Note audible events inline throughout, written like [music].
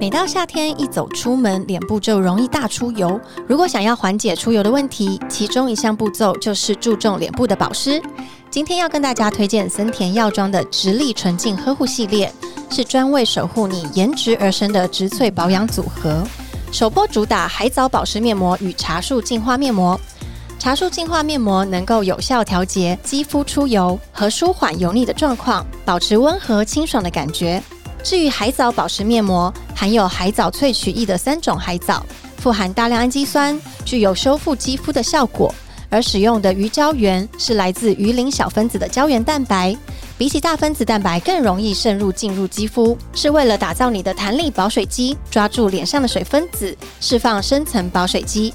每到夏天一走出门，脸部就容易大出油。如果想要缓解出油的问题，其中一项步骤就是注重脸部的保湿。今天要跟大家推荐森田药妆的直立纯净呵护系列，是专为守护你颜值而生的植萃保养组合。首波主打海藻保湿面膜与茶树净化面膜。茶树净化面膜能够有效调节肌肤出油和舒缓油腻的状况，保持温和清爽的感觉。至于海藻保湿面膜，含有海藻萃取液的三种海藻，富含大量氨基酸，具有修复肌肤的效果。而使用的鱼胶原是来自鱼鳞小分子的胶原蛋白，比起大分子蛋白更容易渗入进入肌肤，是为了打造你的弹力保水肌，抓住脸上的水分子，释放深层保水肌。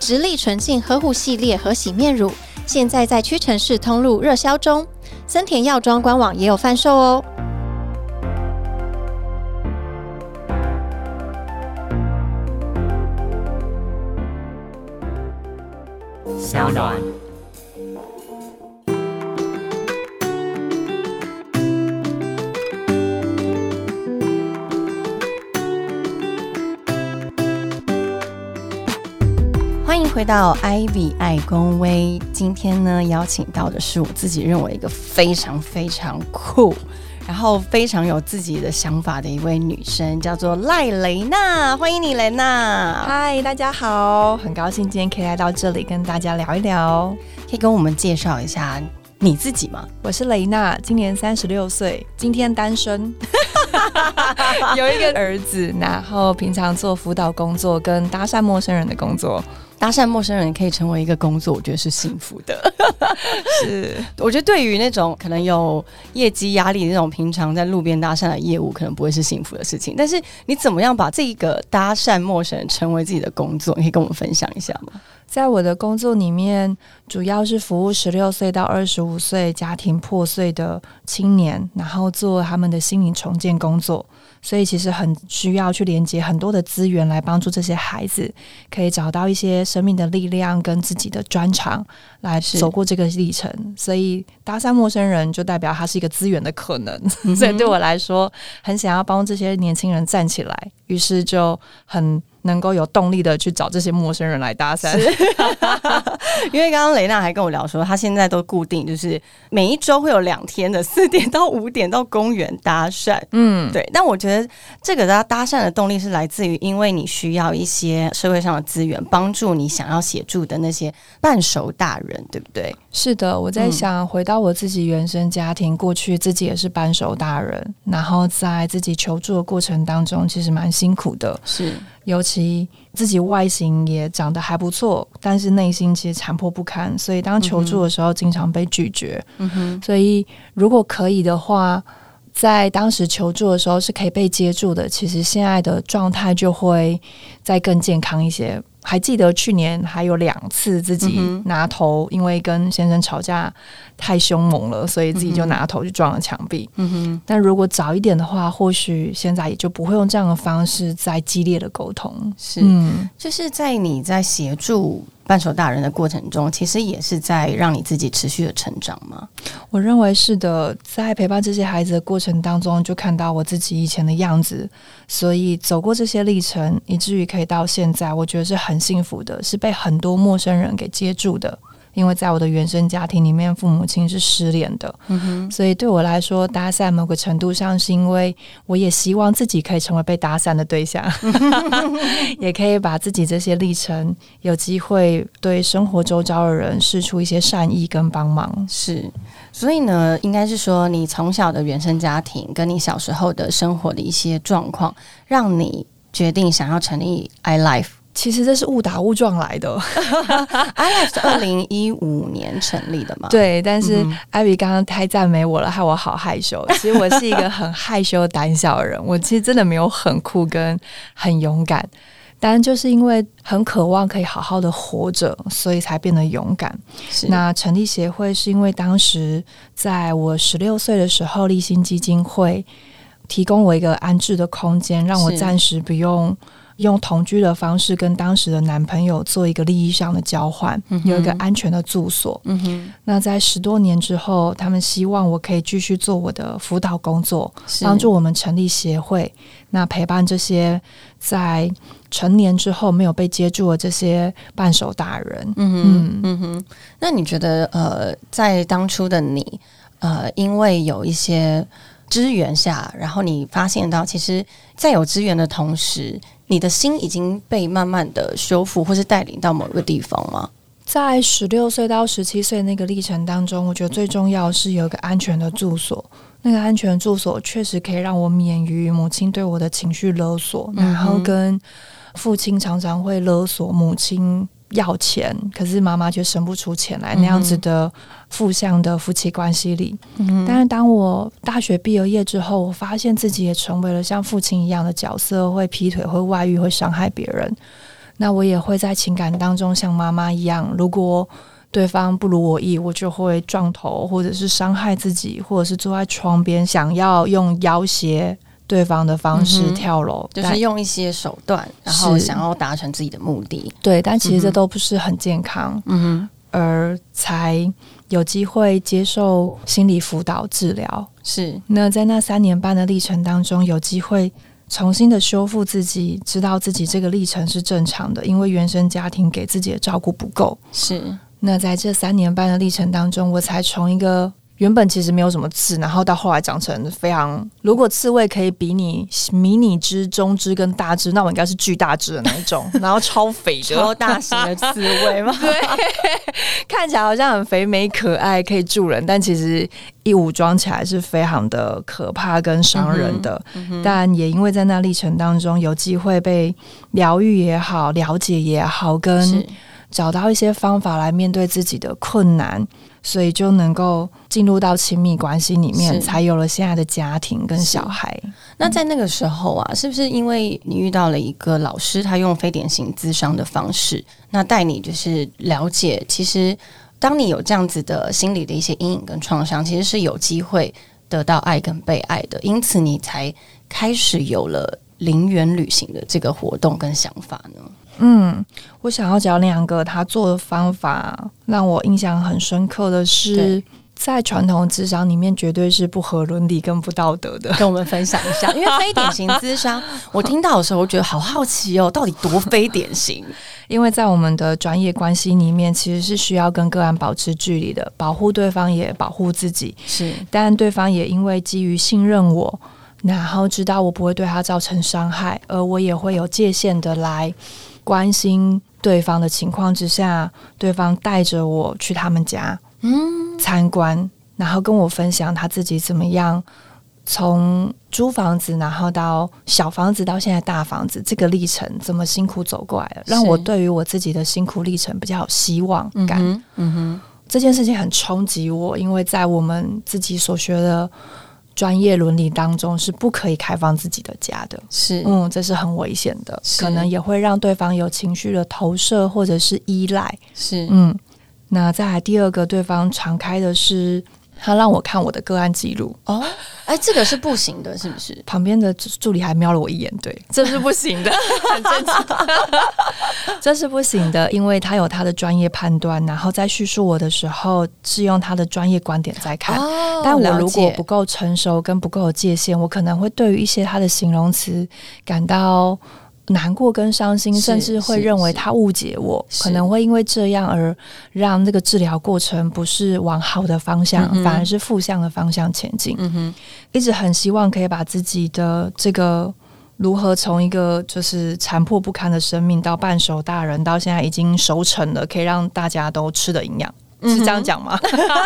直立纯净呵护系列和洗面乳，现在在屈臣氏通路热销中，森田药妆官网也有贩售哦。小暖。欢迎回到 Ivy 爱公微。今天呢，邀请到的是我自己认为一个非常非常酷，然后非常有自己的想法的一位女生，叫做赖雷娜。欢迎你，雷娜。嗨，大家好，很高兴今天可以来到这里跟大家聊一聊。可以跟我们介绍一下你自己吗？我是雷娜，今年三十六岁，今天单身，[laughs] 有一个儿子，然后平常做辅导工作跟搭讪陌生人的工作。搭讪陌生人可以成为一个工作，我觉得是幸福的。是，[laughs] 我觉得对于那种可能有业绩压力、那种平常在路边搭讪的业务，可能不会是幸福的事情。但是你怎么样把这个搭讪陌生人成为自己的工作？你可以跟我们分享一下吗？在我的工作里面，主要是服务十六岁到二十五岁家庭破碎的青年，然后做他们的心灵重建工作。所以其实很需要去连接很多的资源来帮助这些孩子，可以找到一些生命的力量跟自己的专长来走过这个历程。所以搭讪陌生人就代表他是一个资源的可能，所以对我来说很想要帮这些年轻人站起来，于是就很。能够有动力的去找这些陌生人来搭讪，[laughs] 因为刚刚雷娜还跟我聊说，她现在都固定就是每一周会有两天的四点到五点到公园搭讪，嗯，对。但我觉得这个搭搭讪的动力是来自于，因为你需要一些社会上的资源，帮助你想要协助的那些半熟大人，对不对？是的，我在想回到我自己原生家庭，过去自己也是扳手大人，然后在自己求助的过程当中，其实蛮辛苦的，是。尤其自己外形也长得还不错，但是内心其实残破不堪，所以当求助的时候经常被拒绝。嗯哼，所以如果可以的话，在当时求助的时候是可以被接住的，其实现在的状态就会再更健康一些。还记得去年还有两次自己拿头，因为跟先生吵架太凶猛了，所以自己就拿头去撞了墙壁。嗯哼，但如果早一点的话，或许现在也就不会用这样的方式再激烈的沟通。是，就是在你在协助。半熟大人的过程中，其实也是在让你自己持续的成长吗？我认为是的，在陪伴这些孩子的过程当中，就看到我自己以前的样子，所以走过这些历程，以至于可以到现在，我觉得是很幸福的，是被很多陌生人给接住的。因为在我的原生家庭里面，父母亲是失联的，所以对我来说，搭讪某个程度上是因为我也希望自己可以成为被搭讪的对象，[laughs] 也可以把自己这些历程有机会对生活周遭的人施出一些善意跟帮忙。是，所以呢，应该是说你从小的原生家庭跟你小时候的生活的一些状况，让你决定想要成立 i life。其实这是误打误撞来的。[laughs] iLife 是二零一五年成立的嘛？对，但是艾比刚刚太赞美我了，害我好害羞。[laughs] 其实我是一个很害羞、胆小的人，我其实真的没有很酷跟很勇敢，当然就是因为很渴望可以好好的活着，所以才变得勇敢。那成立协会是因为当时在我十六岁的时候，立新基金会提供我一个安置的空间，让我暂时不用。用同居的方式跟当时的男朋友做一个利益上的交换，有一个安全的住所。嗯哼，那在十多年之后，他们希望我可以继续做我的辅导工作，帮助我们成立协会，那陪伴这些在成年之后没有被接住的这些半手大人。嗯哼，嗯哼。那你觉得，呃，在当初的你，呃，因为有一些支援下，然后你发现到，其实，在有资源的同时，你的心已经被慢慢的修复，或是带领到某一个地方吗？在十六岁到十七岁那个历程当中，我觉得最重要是有一个安全的住所。那个安全住所确实可以让我免于母亲对我的情绪勒索，然后跟父亲常常会勒索母亲要钱，可是妈妈却生不出钱来那样子的负向的夫妻关系里。但是当我大学毕了业之后，我发现自己也成为了像父亲一样的角色，会劈腿、会外遇、会伤害别人。那我也会在情感当中像妈妈一样，如果对方不如我意，我就会撞头，或者是伤害自己，或者是坐在窗边想要用要挟对方的方式跳楼，就是用一些手段，然后想要达成自己的目的。对，但其实这都不是很健康。嗯哼，而才有机会接受心理辅导治疗。是，那在那三年半的历程当中，有机会。重新的修复自己，知道自己这个历程是正常的，因为原生家庭给自己的照顾不够。是，那在这三年半的历程当中，我才从一个。原本其实没有什么刺，然后到后来长成非常。如果刺猬可以比你迷你只、中只跟大只，那我应该是巨大只的那一种，[laughs] 然后超肥的、超大型的刺猬吗？[laughs] 对，看起来好像很肥美可爱，可以助人，但其实一武装起来是非常的可怕跟伤人的。但也因为在那历程当中有机会被疗愈也好、了解也好，跟找到一些方法来面对自己的困难。所以就能够进入到亲密关系里面，才有了现在的家庭跟小孩。那在那个时候啊，是不是因为你遇到了一个老师，他用非典型咨商的方式，那带你就是了解，其实当你有这样子的心理的一些阴影跟创伤，其实是有机会得到爱跟被爱的，因此你才开始有了零元旅行的这个活动跟想法呢？嗯，我想要讲两个他做的方法，让我印象很深刻的是，在传统智商里面绝对是不合伦理跟不道德的。[laughs] 跟我们分享一下，因为非典型智商，[laughs] 我听到的时候我觉得好好奇哦，到底多非典型？因为在我们的专业关系里面，其实是需要跟个案保持距离的，保护对方也保护自己。是，但对方也因为基于信任我，然后知道我不会对他造成伤害，而我也会有界限的来。关心对方的情况之下，对方带着我去他们家嗯参观，然后跟我分享他自己怎么样从租房子，然后到小房子到现在大房子这个历程怎么辛苦走过来的，让我对于我自己的辛苦历程比较有希望感。嗯哼，这件事情很冲击我，因为在我们自己所学的。专业伦理当中是不可以开放自己的家的，是，嗯，这是很危险的，可能也会让对方有情绪的投射或者是依赖，是，嗯，那再来第二个，对方敞开的是。他让我看我的个案记录哦，哎，这个是不行的，是不是？[laughs] 旁边的助理还瞄了我一眼，对，这是不行的，[laughs] 很正常，这是不行的，因为他有他的专业判断，然后在叙述我的时候是用他的专业观点在看，但我如果不够成熟跟不够有界限，我可能会对于一些他的形容词感到。难过跟伤心，甚至会认为他误解我，可能会因为这样而让这个治疗过程不是往好的方向，反而是负向的方向前进。嗯哼，一直很希望可以把自己的这个如何从一个就是残破不堪的生命到半熟大人，到现在已经熟成了，可以让大家都吃的营养。是这样讲吗？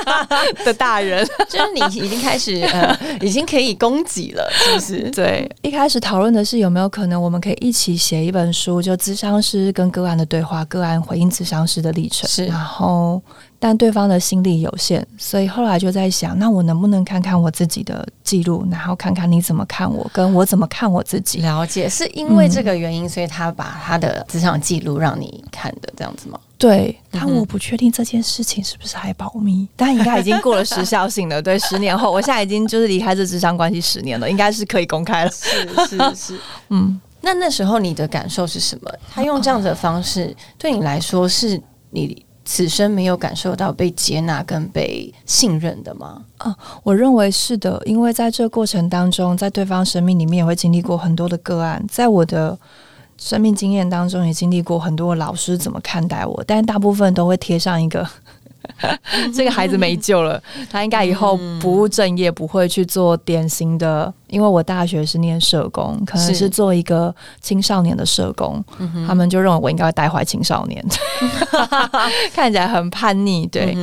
[laughs] 的大人，[laughs] 就是你已经开始呃，已经可以供给了，是不是？[laughs] 对，一开始讨论的是有没有可能我们可以一起写一本书，就咨商师跟个案的对话，个案回应咨商师的历程。是，然后但对方的心力有限，所以后来就在想，那我能不能看看我自己的记录，然后看看你怎么看我，跟我怎么看我自己？了解，是因为这个原因，所以他把他的职场记录让你看的，这样子吗？对，但我不确定这件事情是不是还保密，但应该已经过了时效性了。对，[laughs] 十年后，我现在已经就是离开这智商关系十年了，应该是可以公开了。是是是，[laughs] 嗯。那那时候你的感受是什么？他用这样子的方式对你来说，是你此生没有感受到被接纳跟被信任的吗？啊，我认为是的，因为在这个过程当中，在对方生命里面也会经历过很多的个案，在我的生命经验当中也经历过很多老师怎么看待我，但大部分都会贴上一个。[laughs] 这个孩子没救了，他应该以后不务正业，不会去做典型的。因为我大学是念社工，可能是做一个青少年的社工，他们就认为我应该会带坏青少年，[laughs] 看起来很叛逆。对，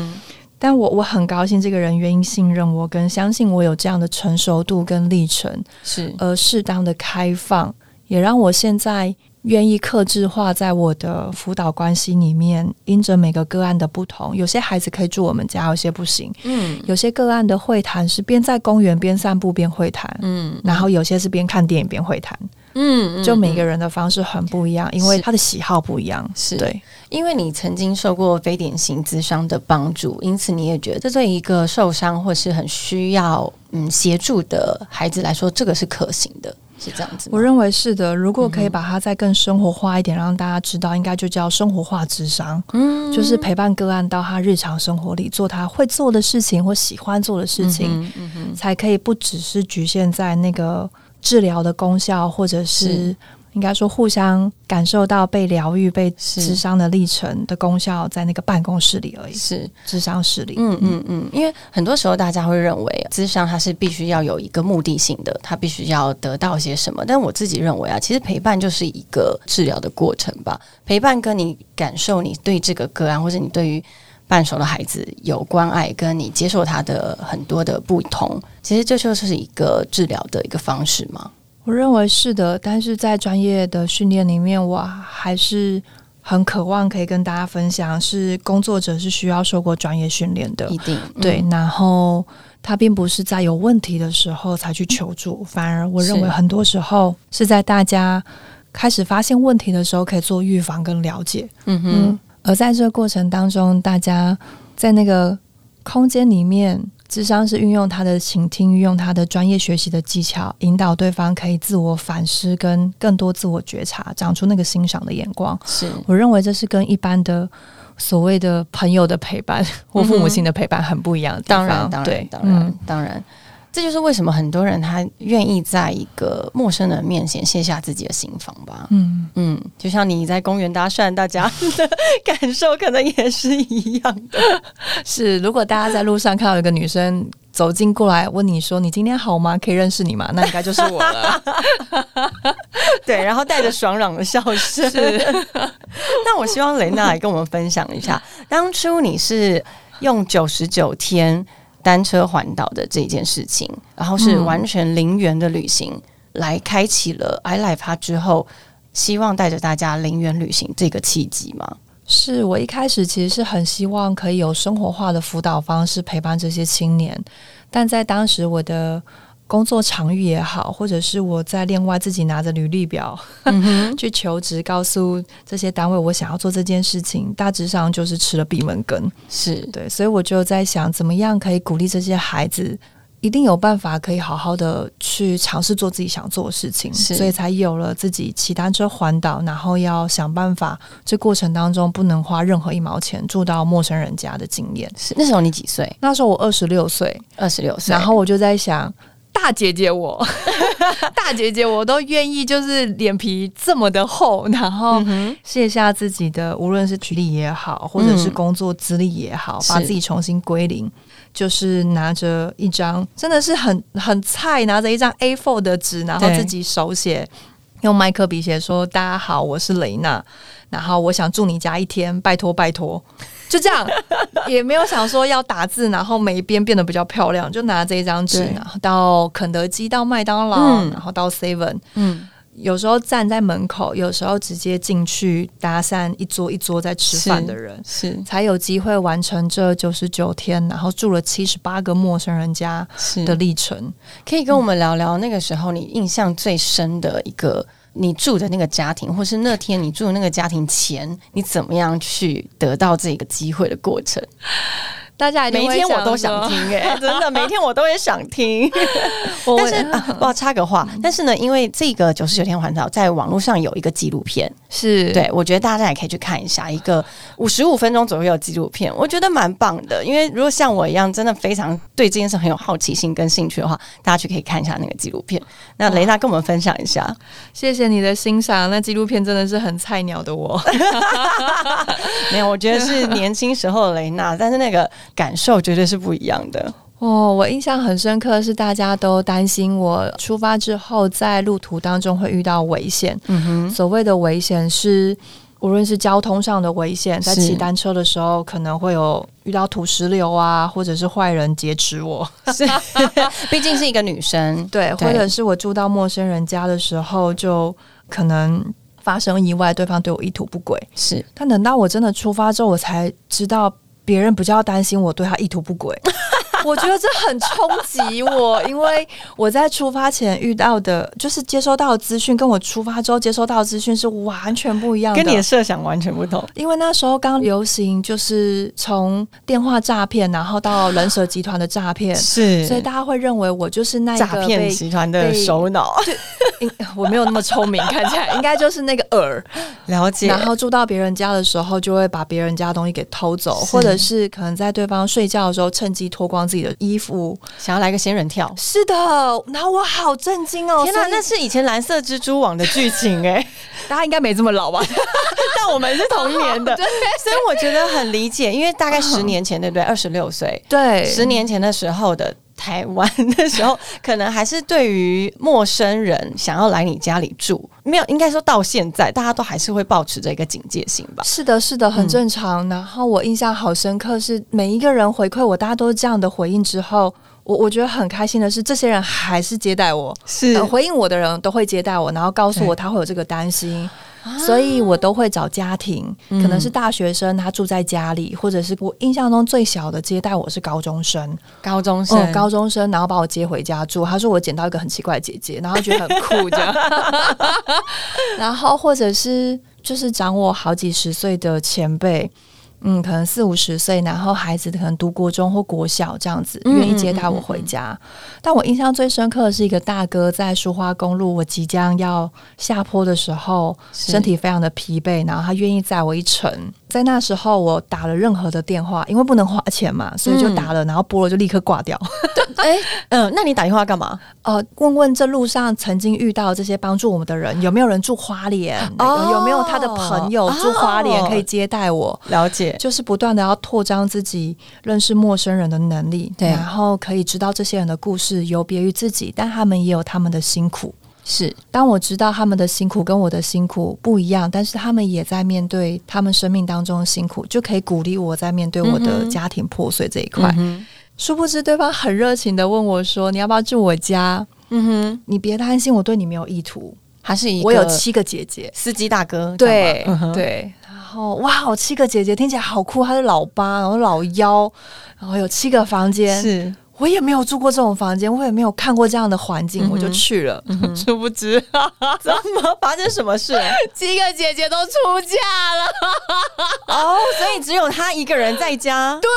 但我我很高兴，这个人愿意信任我，跟相信我有这样的成熟度跟历程，是而适当的开放，也让我现在。愿意克制化在我的辅导关系里面，因着每个个案的不同，有些孩子可以住我们家，有些不行。嗯，有些个案的会谈是边在公园边散步边会谈，嗯，然后有些是边看电影边会谈，嗯，就每个人的方式很不一样，因为他的喜好不一样。是对，因为你曾经受过非典型智商的帮助，因此你也觉得这对一个受伤或是很需要嗯协助的孩子来说，这个是可行的。是这样子，我认为是的。如果可以把它再更生活化一点，让大家知道，应该就叫生活化智商。嗯，就是陪伴个案到他日常生活里做他会做的事情或喜欢做的事情，才可以不只是局限在那个治疗的功效，或者是。应该说，互相感受到被疗愈、被智商的历程的功效，在那个办公室里而已。是智商室里。嗯嗯嗯。因为很多时候大家会认为，智商它是必须要有一个目的性的，它必须要得到些什么。但我自己认为啊，其实陪伴就是一个治疗的过程吧。陪伴跟你感受你对这个个案，或者你对于半熟的孩子有关爱，跟你接受他的很多的不同，其实这就是一个治疗的一个方式吗？我认为是的，但是在专业的训练里面，我还是很渴望可以跟大家分享，是工作者是需要受过专业训练的，一定对。然后他并不是在有问题的时候才去求助，反而我认为很多时候是在大家开始发现问题的时候，可以做预防跟了解。嗯哼，而在这个过程当中，大家在那个空间里面。智商是运用他的倾听，运用他的专业学习的技巧，引导对方可以自我反思，跟更多自我觉察，长出那个欣赏的眼光。是我认为这是跟一般的所谓的朋友的陪伴或父母亲的陪伴很不一样的地方。当然，当然，当然，当然。这就是为什么很多人他愿意在一个陌生人面前卸下自己的心防吧。嗯嗯，就像你在公园搭讪，大家 [laughs] 的感受可能也是一样的。[laughs] 是，如果大家在路上看到一个女生走近过来问你说：“你今天好吗？可以认识你吗？”那应该就是我了。[laughs] 对，然后带着爽朗的笑声。那我希望雷娜来跟我们分享一下，当初你是用九十九天。单车环岛的这件事情，然后是完全零元的旅行，来开启了 I Life 它之后，希望带着大家零元旅行这个契机吗？是我一开始其实是很希望可以有生活化的辅导方式陪伴这些青年，但在当时我的。工作场域也好，或者是我在另外自己拿着履历表 [laughs] 去求职，告诉这些单位我想要做这件事情，大致上就是吃了闭门羹。是对，所以我就在想，怎么样可以鼓励这些孩子，一定有办法可以好好的去尝试做自己想做的事情，所以才有了自己骑单车环岛，然后要想办法，这过程当中不能花任何一毛钱住到陌生人家的经验。是那时候你几岁？那时候我二十六岁，二十六岁，然后我就在想。大姐姐，我 [laughs] 大姐姐，我都愿意，就是脸皮这么的厚，然后卸下自己的，无论是学历也好，或者是工作资历也好，把自己重新归零，就是拿着一张真的是很很菜，拿着一张 A4 的纸，然后自己手写，用麦克笔写说：“大家好，我是雷娜，然后我想住你家一天，拜托拜托。”就这样，[laughs] 也没有想说要打字，然后每一边变得比较漂亮，就拿这一张纸，然后到肯德基、到麦当劳，然后到 Seven，嗯，有时候站在门口，有时候直接进去搭讪一桌一桌在吃饭的人，是才有机会完成这九十九天，然后住了七十八个陌生人家的历程。可以跟我们聊聊那个时候你印象最深的一个。你住的那个家庭，或是那天你住的那个家庭前，你怎么样去得到这个机会的过程？大家每一天我都想听 [laughs] 哎、真的，每天我都也想听。[laughs] 但是啊，我要插个话，但是呢，因为这个九十九天环岛在网络上有一个纪录片，是对我觉得大家也可以去看一下，一个五十五分钟左右的纪录片，我觉得蛮棒的。因为如果像我一样，真的非常对这件事很有好奇心跟兴趣的话，大家去可以看一下那个纪录片。那雷娜跟我们分享一下，谢谢你的欣赏。那纪录片真的是很菜鸟的我，[laughs] 没有，我觉得是年轻时候的雷娜，但是那个感受绝对是不一样的。哦，我印象很深刻，是大家都担心我出发之后在路途当中会遇到危险。嗯哼，所谓的危险是，无论是交通上的危险，在骑单车的时候可能会有遇到土石流啊，或者是坏人劫持我，是，[laughs] 毕竟是一个女生，[laughs] 对，对。或者是我住到陌生人家的时候，就可能发生意外，对方对我意图不轨。是。但等到我真的出发之后，我才知道别人比较担心我对他意图不轨。我觉得这很冲击我，因为我在出发前遇到的，就是接收到的资讯，跟我出发之后接收到的资讯是完全不一样的。跟你的设想完全不同。因为那时候刚流行，就是从电话诈骗，然后到人蛇集团的诈骗，是所以大家会认为我就是那诈个被骗集团的首脑，[laughs] 应我没有那么聪明，看起来应该就是那个饵。了解。然后住到别人家的时候，就会把别人家的东西给偷走，或者是可能在对方睡觉的时候趁机脱光自己的衣服。想要来个仙人跳，是的，然后我好震惊哦！天哪，那是以前蓝色蜘蛛网的剧情哎、[laughs] 大家应该没这么老吧？[laughs] 但我们是同年的，[laughs] 所以我觉得很理解，因为大概十年前，对不对？二十六岁，对，十年前的时候的台湾的时候，可能还是对于陌生人想要来你家里住，没有，应该说到现在，大家都还是会保持着一个警戒心吧。是的，是的，很正常。然后我印象好深刻，是每一个人回馈我，大家都是这样的回应之后，我我觉得很开心的是，这些人还是接待我，是呃回应我的人都会接待我，然后告诉我他会有这个担心。所以我都会找家庭，可能是大学生，他住在家里，或者是我印象中最小的接待我是高中生，高中生，哦，高中生，然后把我接回家住。他说我捡到一个很奇怪的姐姐，然后觉得很酷这样。[laughs] 然后或者是就是长我好几十岁的前辈。嗯，可能四五十岁，然后孩子可能读国中或国小这样子，嗯愿意接待我回家。但我印象最深刻的是一个大哥在舒花公路，我即将要下坡的时候，身体非常的疲惫，然后他愿意载我一程。在那时候，我打了任何的电话，因为不能花钱嘛，所以就打了，然后拨了就立刻挂掉。哎，[laughs] 嗯、那你打电话干嘛？呃，问问这路上曾经遇到这些帮助我们的人，有没有人住花莲？哦有没有他的朋友住花莲哦可以接待我？了解，就是不断的要扩张自己认识陌生人的能力，对然后可以知道这些人的故事有别于自己，但他们也有他们的辛苦。是。当我知道他们的辛苦跟我的辛苦不一样，但是他们也在面对他们生命当中的辛苦，就可以鼓励我在面对我的家庭破碎这一块。嗯殊不知对方很热情的问我说：“你要不要住我家？嗯哼，你别担心，我对你没有意图。还是一个我有七个姐姐，司机大哥，对对。然后哇，我七个姐姐听起来好酷，她是老八，然后老幺，然后有七个房间，是我也没有住过这种房间，我也没有看过这样的环境，嗯我就去了。殊不知，[laughs] 怎么发生什么事？[laughs] 七个姐姐都出嫁了。[laughs] 哦，所以只有她一个人在家，对，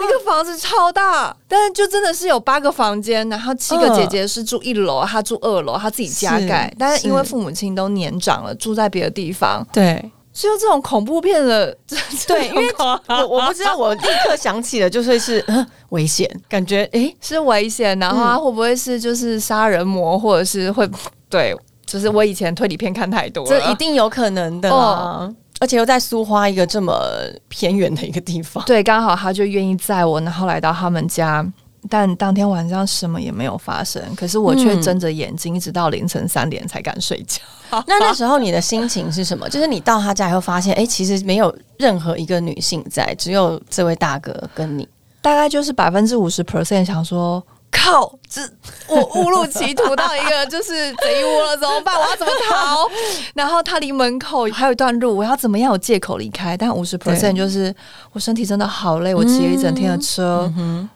那个房子超大，但是就真的是有八个房间，然后七个姐姐是住一楼，她住二楼，她自己加盖是。但是因为父母亲都年长了，住在别的地方，对只有这种恐怖片的，[laughs] 对，因为我我不知道，我立刻想起了，就是是呃 [laughs] 危险，感觉诶，是危险，然后他会不会是就是杀人魔，或者是会对，就是我以前推理片看太多了，这一定有可能的啦。而且又在苏花一个这么偏远的一个地方，对，刚好他就愿意载我，然后来到他们家。但当天晚上什么也没有发生，可是我却嗯睁着眼睛，一直到凌晨三点才敢睡觉。那那时候你的心情是什么？就是你到他家以后发现，哎、其实没有任何一个女性在，只有这位大哥跟你。大概就是百分之五十 percent 想说，靠，这我误入歧途到一个就是贼窝了，怎么办？我要怎么逃？然后他离门口还有一段路，我要怎么样有借口离开？但五十 percent 就是我身体真的好累，我骑了一整天的车，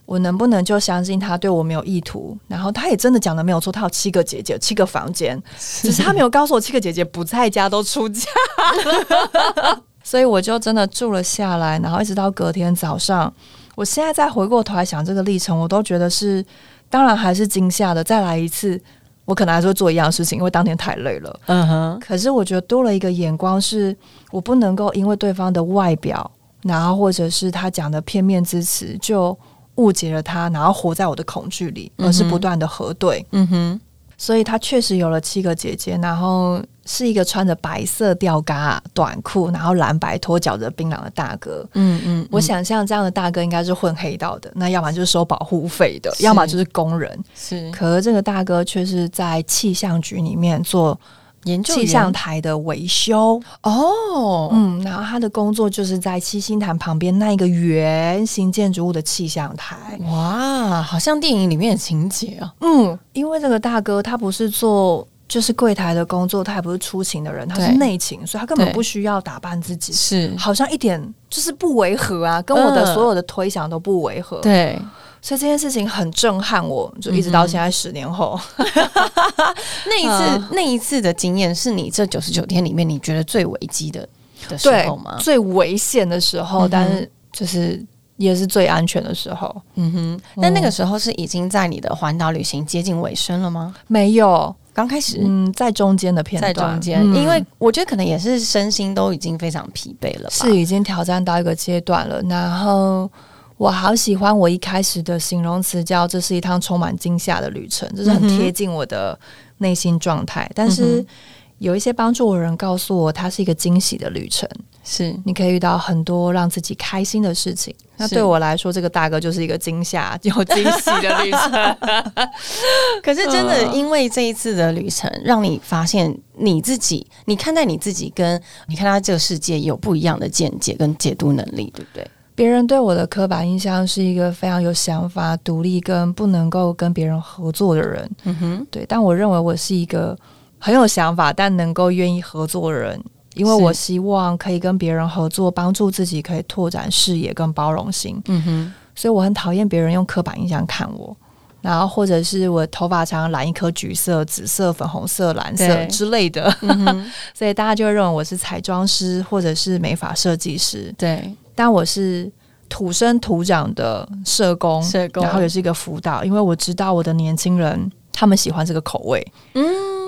我能不能就相信他对我没有意图？然后他也真的讲的没有错，他有七个姐姐，七个房间，只是他没有告诉我七个姐姐不在家，都出嫁了。[laughs] 所以我就真的住了下来，然后一直到隔天早上，我我现在再回过头来想这个历程，我都觉得是，当然还是惊吓的。再来一次，我可能还是会做一样的事情，因为当天太累了。嗯哼，可是我觉得多了一个眼光，是我不能够因为对方的外表，然后或者是他讲的片面之词，就误解了他，然后活在我的恐惧里，而是不断的核对。嗯哼，所以他确实有了七个姐姐，然后是一个穿着白色吊嘎短裤，然后蓝白拖脚的槟榔的大哥。嗯嗯，我想象这样的大哥应该是混黑道的，那要么就是收保护费的，要么就是工人。是可是这个大哥却是在气象局里面做研究气象台的维修。哦，嗯，然后他的工作就是在七星潭旁边那一个圆形建筑物的气象台。哇，好像电影里面的情节啊。嗯，因为这个大哥他不是做就是柜台的工作，他也不是出勤的人，他是内勤，所以他根本不需要打扮自己，是，好像一点就是不违和啊，跟我的嗯所有的推想都不违和。，对，所以这件事情很震撼我，就一直到现在十年后。[laughs] 那一次、嗯那一次的经验是你这九十九天里面你觉得最危机的的时候吗？最危险的时候，但是就是也是最安全的时候。嗯哼，那那个时候是已经在你的环岛旅行接近尾声了吗？没有，刚开始。嗯，在中间的片在段，中间，嗯因为我觉得可能也是身心都已经非常疲惫了吧。是已经挑战到一个阶段了。然后我好喜欢我一开始的形容词，叫这是一趟充满惊吓的旅程，这是很贴近我的内心状态。但嗯是有一些帮助我的人告诉我，它是一个惊喜的旅程，是你可以遇到很多让自己开心的事情。那对我来说，这个大哥就是一个惊吓有惊喜的旅程。[laughs] 可是真的，嗯因为这一次的旅程，让你发现你自己，你看待你自己，跟你看待这个世界有不一样的见解跟解读能力，对不对？别人对我的刻板印象是一个非常有想法、独立跟不能够跟别人合作的人。嗯哼，对，但我认为我是一个很有想法，但能够愿意合作的人，因为我希望可以跟别人合作，帮助自己可以拓展视野跟包容心。嗯哼，所以我很讨厌别人用刻板印象看我。然后，或者是我头发常常染一颗橘色、紫色、粉红色、蓝色之类的，嗯，[laughs] 所以大家就会认为我是彩妆师或者是美发设计师。对，但我是土生土长的社工，社工。然后也是一个辅导，因为我知道我的年轻人他们喜欢这个口味，嗯，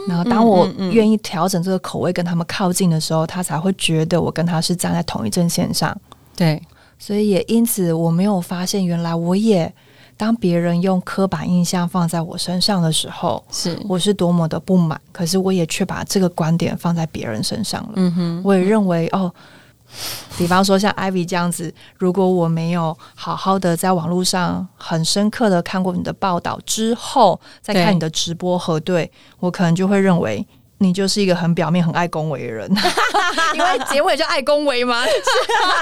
然后当我愿意调整这个口味跟他们靠近的时候，他才会觉得我跟他是站在同一阵线上，对，所以也因此我没有发现原来我也。当别人用刻板印象放在我身上的时候，是，我是多么的不满，可是我也却把这个观点放在别人身上了。嗯哼，我也认为哦，比方说像 Ivy 这样子，如果我没有好好的在网络上很深刻的看过你的报道之后，再看你的直播核对，我可能就会认为。你就是一个很表面、很爱恭维的人，[laughs] 因为结尾就爱恭维嘛。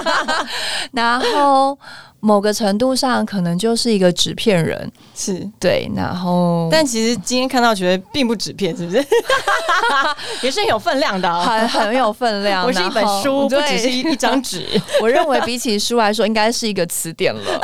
[laughs] 然后某个程度上，可能就是一个纸片人，是。对。然后，但其实今天看到，觉得并不纸片，是不是？[laughs] 也是很有分量的、哦。很很有分量。我是一本书，不只是一一张纸。我认为比起书来说，应该是一个词典了。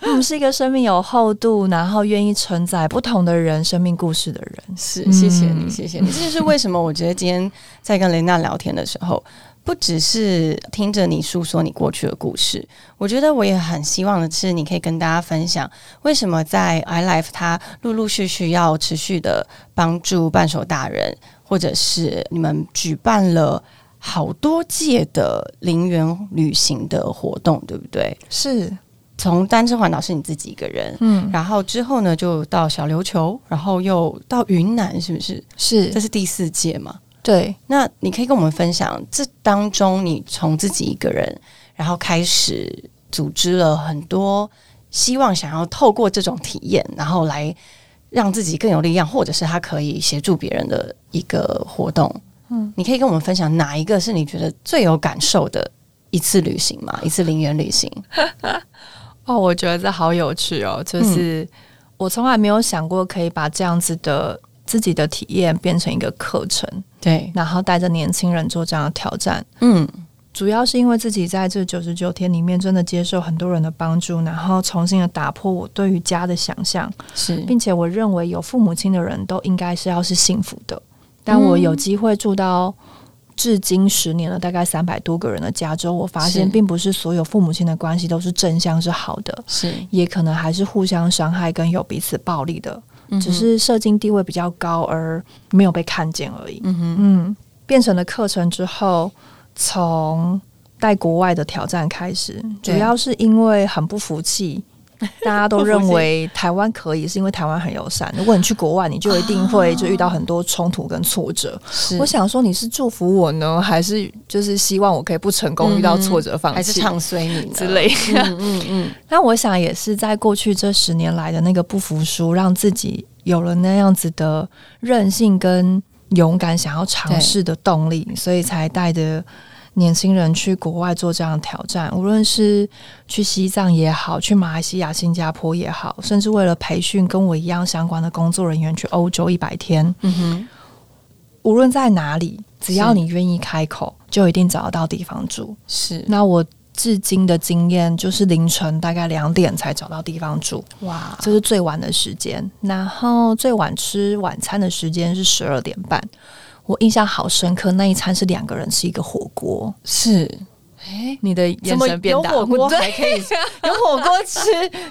嗯，是一个生命有厚度，然后愿意承载不同的人生命故事的人。是，谢谢你，嗯谢谢你。这就是为什么我觉得今天在跟雷娜聊天的时候，不只是听着你诉说你过去的故事，我觉得我也很希望的是，你可以跟大家分享，为什么在 iLife 它陆陆续续要持续的帮助半手大人，或者是你们举办了。好多届的零元旅行的活动，对不对？是，从单车环岛是你自己一个人，嗯，然后之后呢，就到小琉球，然后又到云南，是不是？是这是第四届嘛？对，那你可以跟我们分享，这当中你从自己一个人，然后开始组织了很多，希望想要透过这种体验，然后来让自己更有力量，或者是他可以协助别人的一个活动。嗯，你可以跟我们分享哪一个是你觉得最有感受的一次旅行吗？一次零元旅行？[laughs] 哦，我觉得这好有趣哦，就是、我从来没有想过可以把这样子的自己的体验变成一个课程，对，然后带着年轻人做这样的挑战。嗯，主要是因为自己在这九十九天里面真的接受很多人的帮助，然后重新的打破我对于家的想象，是，并且我认为有父母亲的人都应该是要是幸福的。但我有机会住到至今十年了，大概三百多个人的加州，我发现并不是所有父母亲的关系都是正向是好的，是，也可能还是互相伤害跟有彼此暴力的，嗯只是社经地位比较高而没有被看见而已。嗯哼，嗯，变成了课程之后，从带国外的挑战开始，主要是因为很不服气。[laughs] 大家都认为台湾可以，是因为台湾很友善。如果你去国外，你就一定会就遇到很多冲突跟挫折。是。我想说，你是祝福我呢，还是就是希望我可以不成功，遇到挫折放弃，还是唱衰你之类的？嗯嗯嗯，那我想也是在过去这十年来的那个不服输，让自己有了那样子的韧性跟勇敢，想要尝试的动力，所以才带着年轻人去国外做这样的挑战。无论是去西藏也好，去马来西亚、新加坡也好，甚至为了培训跟我一样相关的工作人员去欧洲一百天，嗯哼，无论在哪里，只要你愿意开口，就一定找得到地方住。是那我至今的经验就是凌晨大概两点才找到地方住，哇，这是最晚的时间。然后最晚吃晚餐的时间是十二点半。我印象好深刻，那一餐是两个人吃一个火锅。是。哎，你的眼神变大，有火锅还可以有火锅吃，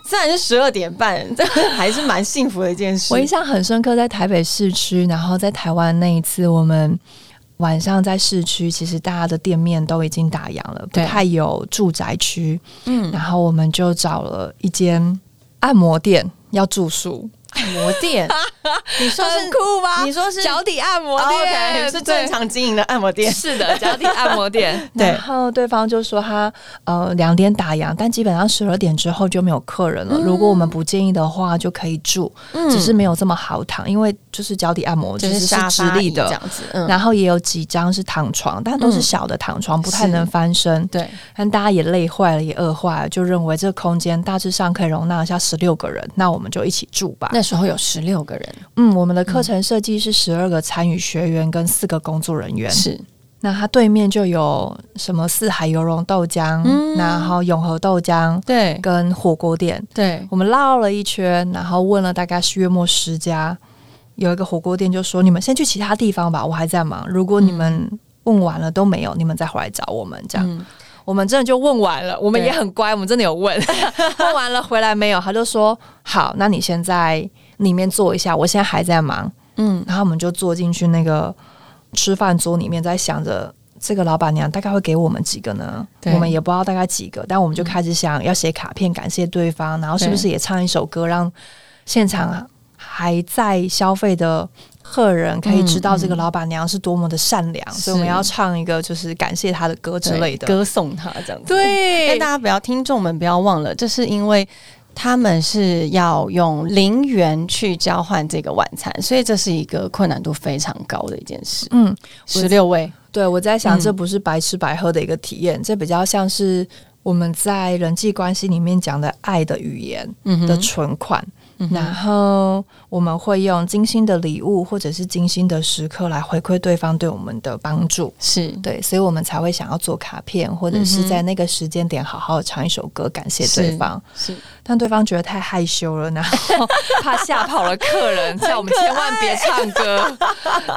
虽然是十二点半，这还是蛮幸福的一件事。我印象很深刻，在台北市区，然后在台湾那一次，我们晚上在市区，其实大家的店面都已经打烊了，不太有住宅区。嗯，然后我们就找了一间按摩店要住宿，按摩店，[laughs] 你说是酷吗你说是脚底按摩哦店、是正常经营的按摩店。是的，脚底按摩店。[laughs] 对然后对方就说他呃两点打烊，但基本上十二点之后就没有客人了。如果我们不介意的话，就可以住，嗯只是没有这么好躺，因为就是脚底按摩就是沙发直立的。这样子，嗯，然后也有几张是躺床，但都是嗯小的躺床，不太能翻身。对，但大家也累坏了，也饿坏了，就认为这个空间大致上可以容纳下十六个人，那我们就一起住吧。那时候有十六个人，嗯，我们的课程设计是十二个参与学员跟四个工作人员。是。那它对面就有什么四海游龙豆浆，嗯。然后永和豆浆对。跟火锅店。对，我们绕了一圈，然后问了大概是月末十家，有一个火锅店就说：“你们先去其他地方吧，我还在忙。如果你们问完了都没有，你们再回来找我们。”这样，嗯我们真的就问完了，我们也很乖，我们真的有问，[laughs] 问完了回来没有，他就说：“好，那你现在里面坐一下，我现在还在忙。”嗯，然后我们就坐进去那个吃饭桌里面，在想着这个老板娘大概会给我们几个呢？我们也不知道大概几个，但我们就开始想要写卡片感谢对方，然后是不是也唱一首歌，让现场还在消费的。客人可以知道这个老板娘是多么的善良，所以我们要唱一个就是感谢她的歌之类的。歌颂她这样子。对但大家不要，听众们不要忘了，这是因为他们是要用零元去交换这个晚餐，所以这是一个困难度非常高的一件事。嗯，十六位，对，我在想，嗯这不是白吃白喝的一个体验，这比较像是我们在人际关系里面讲的爱的语言嗯的存款。嗯哼然后我们会用精心的礼物或者是精心的时刻来回馈对方对我们的帮助。是对，所以我们才会想要做卡片，或者是在那个时间点好好的唱一首歌，感谢对方。是但对方觉得太害羞了，然后怕吓跑了客人，[laughs] 叫我们千万别唱歌。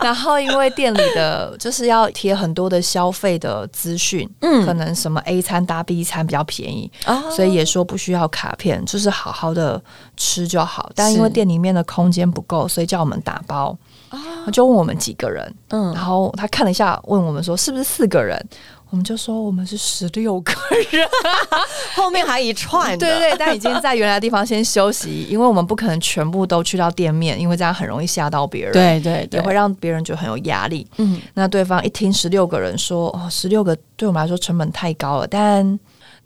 然后因为店里的就是要贴很多的消费的资讯，嗯可能什么 A 餐搭 B 餐比较便宜，哦所以也说不需要卡片，就是好好的吃就好。但因为店里面的空间不够，所以叫我们打包。就问我们几个人，嗯。然后他看了一下，问我们说是不是四个人，我们就说我们是十六个人。[laughs] 后面还一串，[laughs] 对对对，但已经在原来的地方先休息，因为我们不可能全部都去到店面，因为这样很容易吓到别人，，对对对。也会让别人觉得很有压力。嗯。那对方一听十六个人说，哦，十六个对我们来说成本太高了，但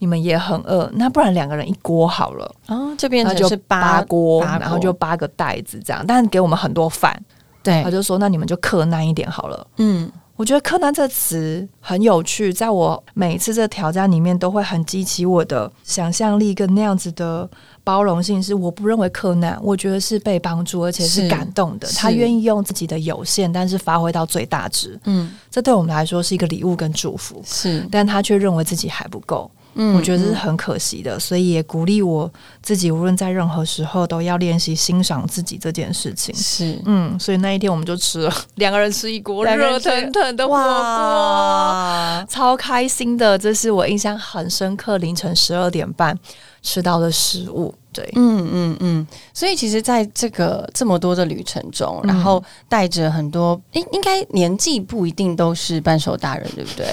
你们也很饿，那不然两个人一锅好了，哦，就变那就是八八锅，然后就八个袋子这样，但给我们很多饭，对。他，就说那你们就克难一点好了。嗯。我觉得“柯南”这词很有趣，在我每一次这挑战里面，都会很激起我的想象力跟那样子的包容性。是我不认为柯南，我觉得是被帮助，而且是是感动的。他愿意用自己的有限，但是发挥到最大值，嗯。这对我们来说是一个礼物跟祝福。是。但他却认为自己还不够，嗯，我觉得这是很可惜的，所以也鼓励我自己，无论在任何时候都要练习欣赏自己这件事情。是，嗯，所以那一天我们就吃了 [laughs] 两个人吃一锅热腾腾的火锅，超开心的。这是我印象很深刻，凌晨十二点半吃到的食物。对，嗯嗯嗯，所以其实，在这个这么多的旅程中，然后带着很多，应应该年纪不一定都是半熟大人，对不对？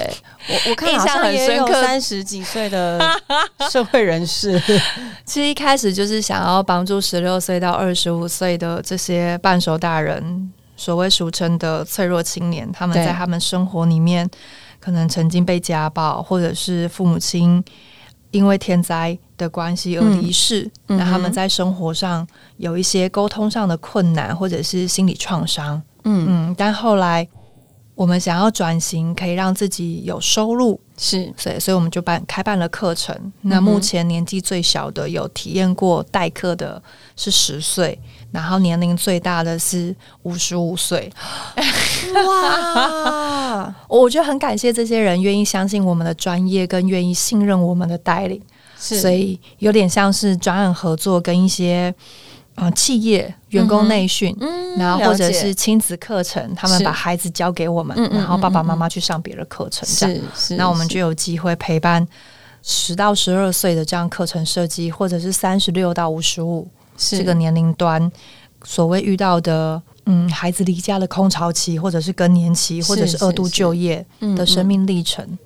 我我看好像也有三十几岁的社会人士。[laughs] 其实一开始就是想要帮助十六岁到二十五岁的这些半熟大人，所谓俗称的脆弱青年，他们在他们生活里面可能曾经被家暴，或者是父母亲。因为天灾的关系而离世，那他们在生活上有一些沟通上的困难，或者是心理创伤。嗯嗯，但后来我们想要转型，可以让自己有收入，是，所以所以我们就办开办了课程。那目前年纪最小的有体验过代课的是十岁，然后年龄最大的是五十五岁。[laughs] 哇！[laughs] 我觉得很感谢这些人愿意相信我们的专业，跟愿意信任我们的带领，所以有点像是专案合作，跟一些呃企业员工内训，然后或者是亲子课程，他们把孩子交给我们，然后爸爸妈妈去上别的课程，是是，那我们就有机会陪伴十到十二岁的这样课程设计，或者是三十六到五十五这个年龄段所谓遇到的。嗯，孩子离家的空巢期，或者是更年期，或者是二度就业的生命历程。嗯，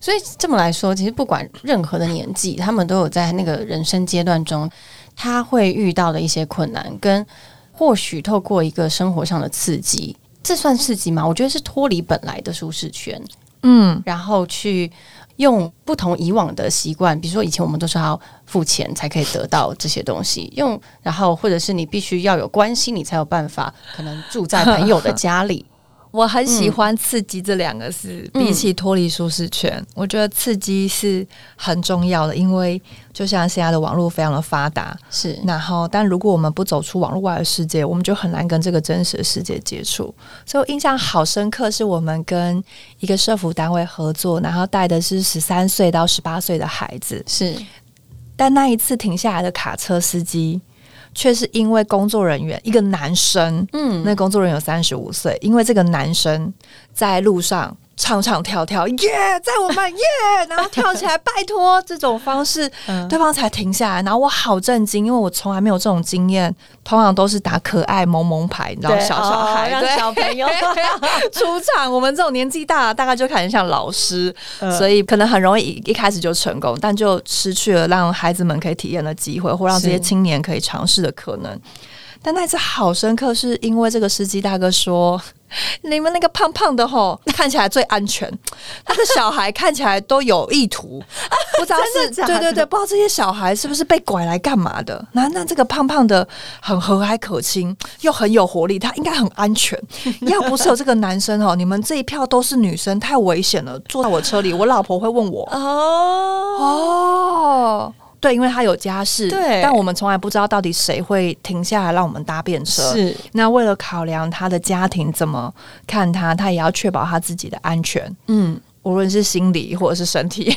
所以这么来说，其实不管任何的年纪，他们都有在那个人生阶段中，他会遇到的一些困难，跟或许透过一个生活上的刺激，这算刺激吗？我觉得是脱离本来的舒适圈，嗯，然后去。用不同以往的习惯，比如说以前我们都是要付钱才可以得到这些东西，用然后或者是你必须要有关系，你才有办法可能住在朋友的家里。我很喜欢“刺激”这两个字，比起脱离舒适圈，我觉得刺激是很重要的。因为就像现在的网络非常的发达，是然后，但如果我们不走出网络外的世界，我们就很难跟这个真实的世界接触。所以我印象好深刻，是我们跟一个社服单位合作，然后带的是十三岁到十八岁的孩子，是。但那一次停下来的卡车司机。却是因为工作人员一个男生，嗯，那工作人员有三十五岁，因为这个男生在路上。唱唱跳跳，耶，在我们耶，[laughs] 然后跳起来，拜托，这种方式，对方才停下来。然后我好震惊，因为我从来没有这种经验，通常都是打可爱萌萌牌，你知道，小小孩，让小朋友 [laughs] 出场。我们这种年纪大，大概就看起像老师，所以可能很容易一开始就成功，但就失去了让孩子们可以体验的机会，或让这些青年可以尝试的可能。但那次好深刻，是因为这个司机大哥说：“你们那个胖胖的吼，看起来最安全。他的小孩看起来都有意图，不知道 [laughs] 是对对对，不知道这些小孩是不是被拐来干嘛的。那那这个胖胖的很和蔼可亲，又很有活力，他应该很安全。要不是有这个男生哦，你们这一票都是女生，太危险了。坐在我车里，我老婆会问我哦哦。”对，因为他有家室，对，但我们从来不知道到底谁会停下来让我们搭便车。是，那为了考量他的家庭怎么看他，他也要确保他自己的安全。嗯，无论是心理或者是身体。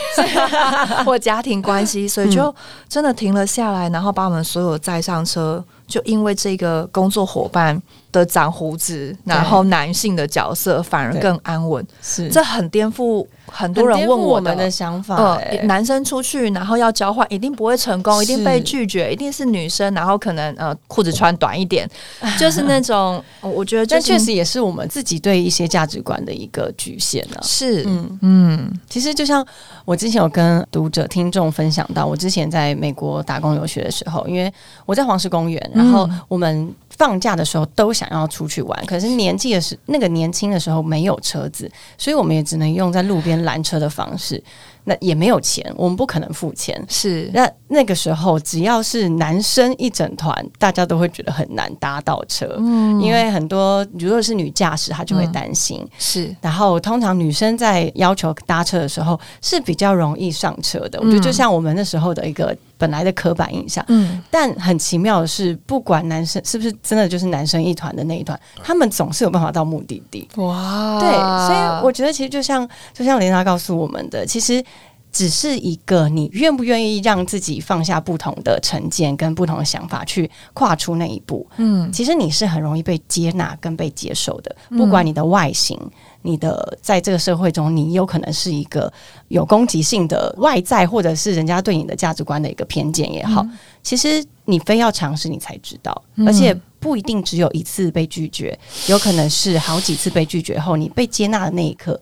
[laughs] 或家庭关系，所以就真的停了下来，然后把我们所有载上车。就因为这个工作伙伴的长胡子，然后男性的角色反而更安稳，是。这很颠覆很多人问我们的想法。男生出去然后要交换，一定不会成功，一定被拒绝，一定是女生，然后可能呃裤子穿短一点，[laughs] 就是那种我觉得，但确实也是我们自己对一些价值观的一个局限了。是，嗯嗯，其实就像我之前有跟读者听众分享到，我之前在美国打工游学的时候，因为我在黄石公园。然后我们放假的时候都想要出去玩，可是年纪的时那个年轻的时候没有车子，所以我们也只能用在路边拦车的方式。那也没有钱，我们不可能付钱。是那那个时候，只要是男生一整团，大家都会觉得很难搭到车。嗯，因为很多如果是女驾驶，她就会担心。是，然后通常女生在要求搭车的时候是比较容易上车的。我觉得就像我们那时候的一个本来的刻板印象。嗯，但很奇妙的是，不管男生是不是真的就是男生一团的那一团，他们总是有办法到目的地。哇，对，所以我觉得其实就像就像琳达告诉我们的，其实。只是一个你愿不愿意让自己放下不同的成见跟不同的想法，去跨出那一步。嗯，其实你是很容易被接纳跟被接受的，不管你的外形。你的在这个社会中，你有可能是一个有攻击性的外在，或者是人家对你的价值观的一个偏见也好，其实你非要尝试，你才知道，而且不一定只有一次被拒绝，[laughs] 有可能是好几次被拒绝后，你被接纳的那一刻，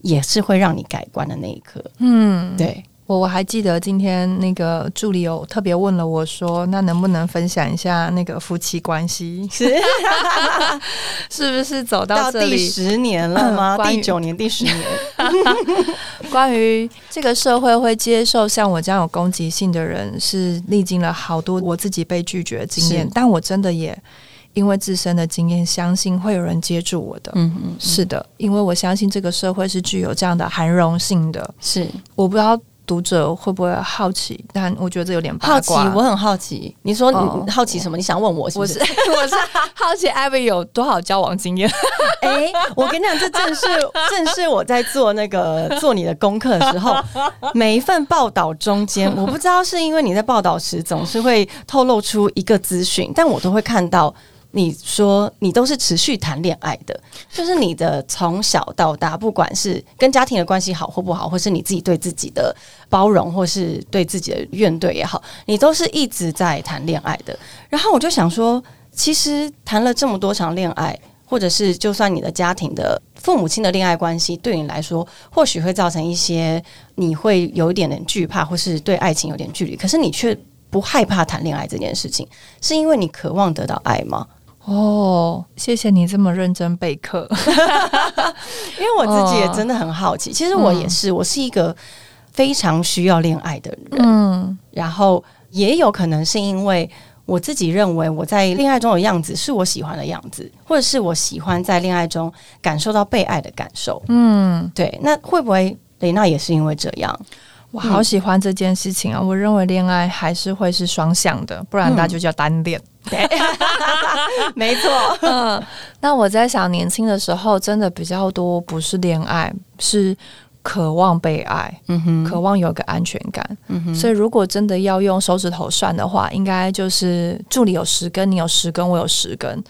也是会让你改观的那一刻。嗯，对。我我还记得今天那个助理有特别问了我说，那能不能分享一下那个夫妻关系？是 [laughs] 是不是走到这里十年了吗？第九年、第十年？[laughs] 关于这个社会会接受像我这样有攻击性的人，是历经了好多我自己被拒绝的经验，但我真的也因为自身的经验，相信会有人接住我的。嗯嗯，是的，因为我相信这个社会是具有这样的含容性的。是，我不知道。读者会不会好奇？但我觉得这有点好奇。我很好奇，你说你好奇什么？你想问我？是不是？我是 [laughs] 好奇艾薇有多少交往经验？[laughs] 哎，我跟你讲，这正是 [laughs] 正是我在做那个做你的功课的时候，每一份报道中间，我不知道是因为你在报道时总是会透露出一个资讯，但我都会看到。你说你都是持续谈恋爱的，就是你的从小到大，不管是跟家庭的关系好或不好，或是你自己对自己的包容，或是对自己的怨怼也好，你都是一直在谈恋爱的。然后我就想说，其实谈了这么多场恋爱，或者是就算你的家庭的父母亲的恋爱关系，对你来说或许会造成一些你会有一点点惧怕，或是对爱情有点距离，可是你却不害怕谈恋爱这件事情，是因为你渴望得到爱吗？哦，谢谢你这么认真备课，[laughs] 因为我自己也真的很好奇。其实我也是，我是一个非常需要恋爱的人。嗯，然后也有可能是因为我自己认为我在恋爱中的样子是我喜欢的样子，或者是我喜欢在恋爱中感受到被爱的感受。嗯，对。那会不会雷娜也是因为这样？我好喜欢这件事情啊！我认为恋爱还是会是双向的，不然那就叫单恋。对，[laughs] 没错。嗯，那我在想，年轻的时候真的比较多不是恋爱，是渴望被爱，嗯哼，渴望有个安全感。嗯哼，所以如果真的要用手指头算的话，应该就是助理有十根，你有十根，我有十根。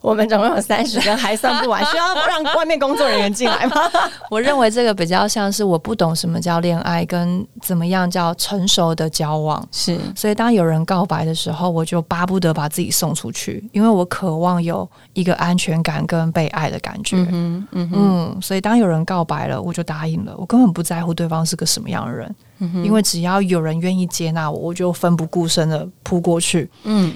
我们总共有三十根，[laughs] 还算不完，需要让外面工作人员进来吗？[laughs] 我认为这个比较像是我不懂什么叫恋爱，跟怎么样叫成熟的交往。是，所以当有人告白的时候，我就巴不得把自己送出去，因为我渴望有一个安全感跟被爱的感觉。嗯嗯嗯，所以当有人告白了，我就答应了。我根本不在乎对方是个什么样的人，因为只要有人愿意接纳我，我就奋不顾身的扑过去。嗯。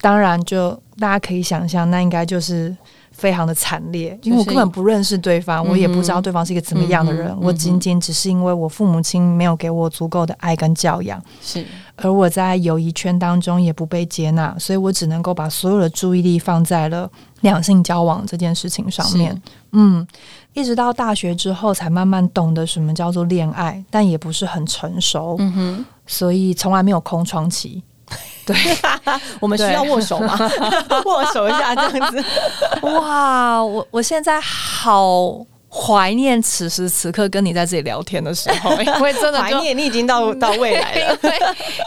当然，就大家可以想象，那应该就是非常的惨烈，因为我根本不认识对方，我也不知道对方是一个怎么样的人。我仅仅只是因为我父母亲没有给我足够的爱跟教养，是而我在友谊圈当中也不被接纳，所以我只能够把所有的注意力放在了两性交往这件事情上面。嗯，一直到大学之后，才慢慢懂得什么叫做恋爱，但也不是很成熟。嗯哼，所以从来没有空窗期。[laughs] 对，我们需要握手吗？[laughs] 握手一下，这样子。[laughs] 哇，我我现在好怀念此时此刻跟你在这里聊天的时候，因为真的怀念你已经到到未来了。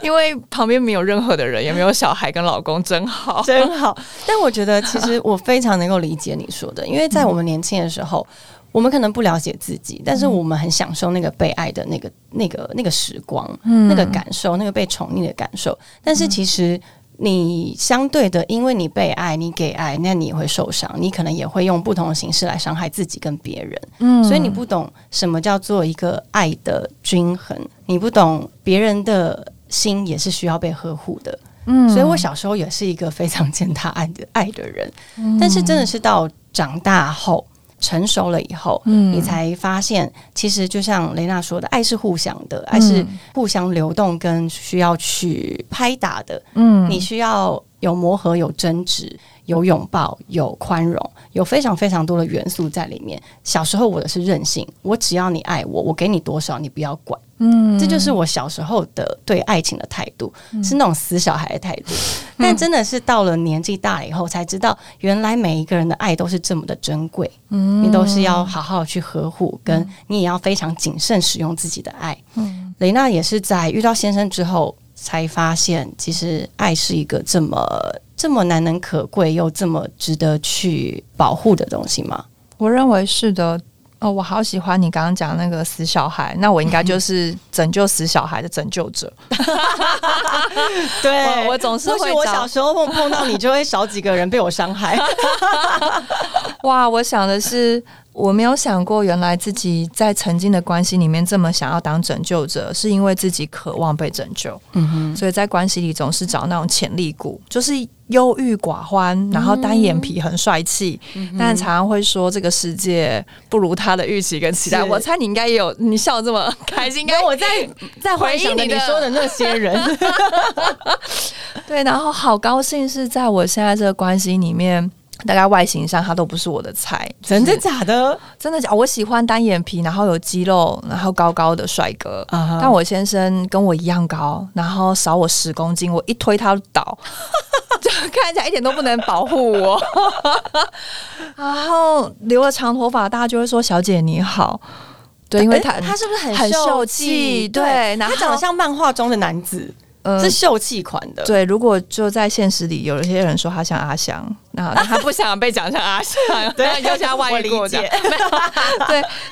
因为旁边没有任何的人，也没有小孩跟老公，真好，真好。但我觉得，其实我非常能够理解你说的，因为在我们年轻的时候。我们可能不了解自己，但是我们很享受那个被爱的那个、那个、那个时光，那个感受，那个被宠溺的感受。但是其实你相对的，因为你被爱，你给爱，那你也会受伤，你可能也会用不同的形式来伤害自己跟别人。嗯，所以你不懂什么叫做一个爱的均衡，你不懂别人的心也是需要被呵护的。嗯，所以我小时候也是一个非常践踏爱的爱的人，但是真的是到长大后。成熟了以后，嗯，你才发现，其实就像雷娜说的，爱是互相的，爱是互相流动，跟需要去拍打的。嗯，你需要有磨合，有争执，有拥抱，有宽容，有非常非常多的元素在里面。小时候我的是任性，我只要你爱我，我给你多少，你不要管。嗯，这就是我小时候的对爱情的态度，是那种死小孩的态度。[laughs] 但真的是到了年纪大了以后，才知道原来每一个人的爱都是这么的珍贵。嗯，你都是要好好去呵护，跟你也要非常谨慎使用自己的爱。嗯，雷娜也是在遇到先生之后，才发现其实爱是一个这么这么难能可贵又这么值得去保护的东西吗？我认为是的。哦，我好喜欢你刚刚讲那个死小孩，那我应该就是拯救死小孩的拯救者。对，我总是会。我小时候碰碰到你，就会少几个人被我伤害。[laughs] 哇，我想的是。我没有想过，原来自己在曾经的关系里面这么想要当拯救者，是因为自己渴望被拯救。嗯哼，所以在关系里总是找那种潜力股，就是忧郁寡欢，然后单眼皮很帅气，但常常会说这个世界不如他的预期跟期待。我猜你应该也有，你笑这么开心，[laughs] 应该我在在回想你说的那些人。[laughs] [laughs] 对，然后好高兴是在我现在这个关系里面。大概外形上，他都不是我的菜，真的假的？真的假？我喜欢单眼皮，然后有肌肉，然后高高的帅哥。但我先生跟我一样高，然后少我十公斤，我一推他倒，[laughs] 就看起来一点都不能保护我。[laughs] 然后留了长头发，大家就会说：“小姐你好。”对，因为他他是不是很秀气？对，他长得像漫画中的男子。是秀气款的，对。如果就在现实里，有一些人说他像阿翔，那 [laughs] 他不想被讲像阿翔，[laughs] 对，又像外遇过 [laughs] 对，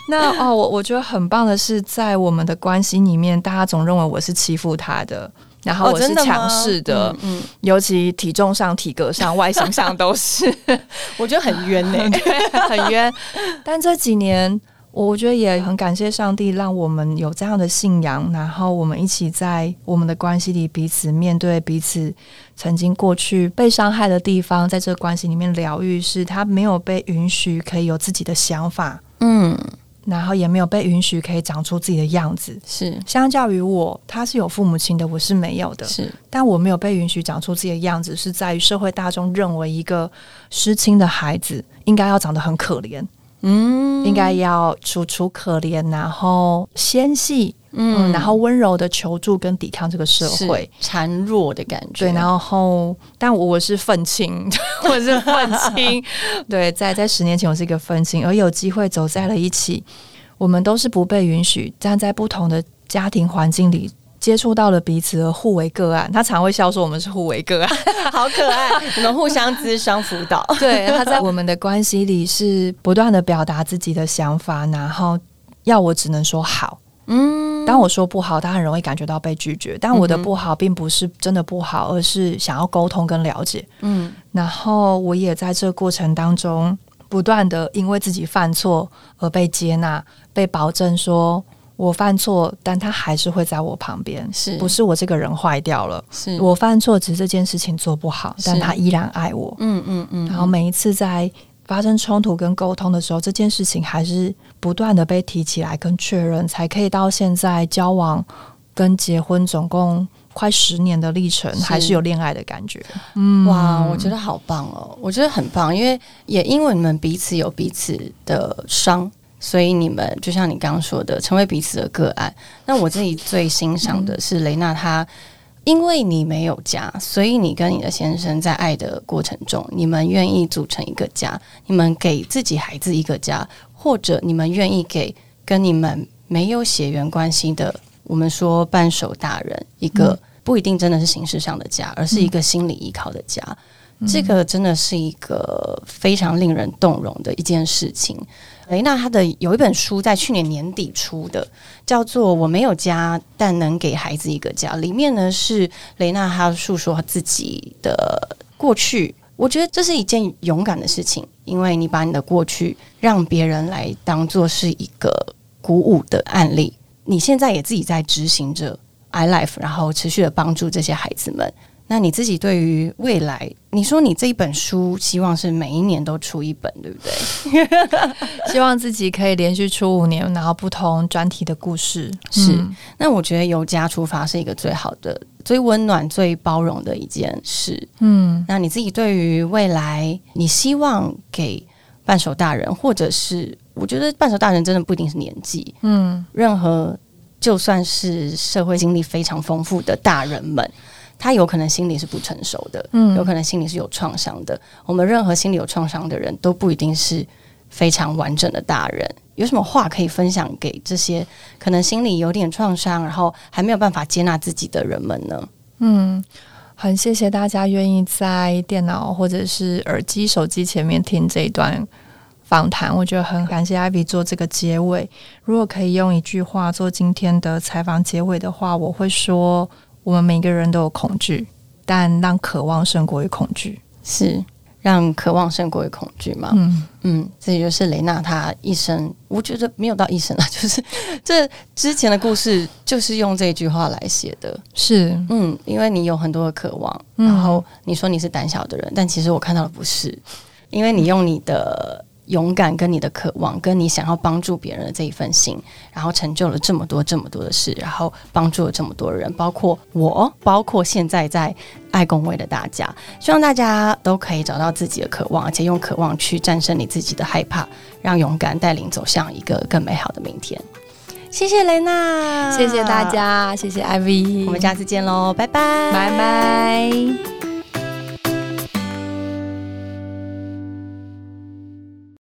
那哦，我我觉得很棒的是，在我们的关系里面，大家总认为我是欺负他的，然后我是强势的，嗯，尤其体重上、体格上、外形上都是，我觉得很冤呢，对，很冤。但这几年。我觉得也很感谢上帝，让我们有这样的信仰，然后我们一起在我们的关系里彼此面对彼此曾经过去被伤害的地方，在这个关系里面疗愈，是他没有被允许可以有自己的想法，嗯，然后也没有被允许可以长出自己的样子，是。相较于我，他是有父母亲的，我是没有的，是，但我没有被允许长出自己的样子，是在于社会大众认为一个失亲的孩子应该要长得很可怜。嗯，应该要楚楚可怜，然后纤细，嗯，然后温柔的求助跟抵抗这个社会孱弱的感觉。对，然后，但我是愤青，[laughs] 我是愤青。[laughs] 对，在在十年前，我是一个愤青，而有机会走在了一起，我们都是不被允许站在不同的家庭环境里。接触到了彼此而互为个案，他常会笑说我们是互为个案，[laughs] 好可爱。[laughs] 我们互相咨商辅导，[laughs] 对，他在我们的关系里是不断的表达自己的想法，然后要我只能说好。嗯，当我说不好，他很容易感觉到被拒绝。但我的不好并不是真的不好，而是想要沟通跟了解。嗯，然后我也在这过程当中不断的因为自己犯错而被接纳，被保证说。我犯错，但他还是会在我旁边，是不是我这个人坏掉了？是我犯错，只是这件事情做不好，但他依然爱我。嗯嗯嗯。然后每一次在发生冲突跟沟通的时候，这件事情还是不断的被提起来跟确认，才可以到现在交往跟结婚总共快十年的历程，还是有恋爱的感觉。嗯，哇，我觉得好棒哦，我觉得很棒，因为也因为你们彼此有彼此的伤。所以你们就像你刚刚说的，成为彼此的个案。那我自己最欣赏的是雷娜，她因为你没有家，所以你跟你的先生在爱的过程中，你们愿意组成一个家，你们给自己孩子一个家，或者你们愿意给跟你们没有血缘关系的，我们说半手大人一个不一定真的是形式上的家，而是一个心理依靠的家。这个真的是一个非常令人动容的一件事情。雷娜她的有一本书在去年年底出的，叫做《我没有家，但能给孩子一个家》。里面呢是雷娜她诉说自己的过去。我觉得这是一件勇敢的事情，因为你把你的过去让别人来当做是一个鼓舞的案例。你现在也自己在执行着 i life，然后持续的帮助这些孩子们。那你自己对于未来，你说你这一本书希望是每一年都出一本，对不对？[laughs] 希望自己可以连续出五年，然后不同专题的故事。是，那我觉得由家出发是一个最好的、最温暖、最包容的一件事。嗯，那你自己对于未来，你希望给半熟大人，或者是我觉得半熟大人真的不一定是年纪，嗯，任何就算是社会经历非常丰富的大人们。他有可能心理是不成熟的，嗯，有可能心理是有创伤的。我们任何心理有创伤的人都不一定是非常完整的大人。有什么话可以分享给这些可能心里有点创伤，然后还没有办法接纳自己的人们呢？嗯，很谢谢大家愿意在电脑或者是耳机、手机前面听这一段访谈。我觉得很感谢艾比做这个结尾。如果可以用一句话做今天的采访结尾的话，我会说：我们每个人都有恐惧，但让渴望胜过于恐惧。是。让渴望胜过于恐惧嘛？嗯嗯，这也就是雷娜她一生，我觉得没有到一生了，[laughs] 就是这之前的故事就是用这句话来写的。是，嗯，因为你有很多的渴望，然后你说你是胆小的人，但其实我看到的不是，因为你用你的。勇敢跟你的渴望，跟你想要帮助别人的这一份心，然后成就了这么多这么多的事，然后帮助了这么多人，包括我，包括现在在爱工位的大家。希望大家都可以找到自己的渴望，而且用渴望去战胜你自己的害怕，让勇敢带领走向一个更美好的明天。谢谢雷娜，谢谢大家，谢谢 Ivy，我们下次见喽，拜拜，拜拜。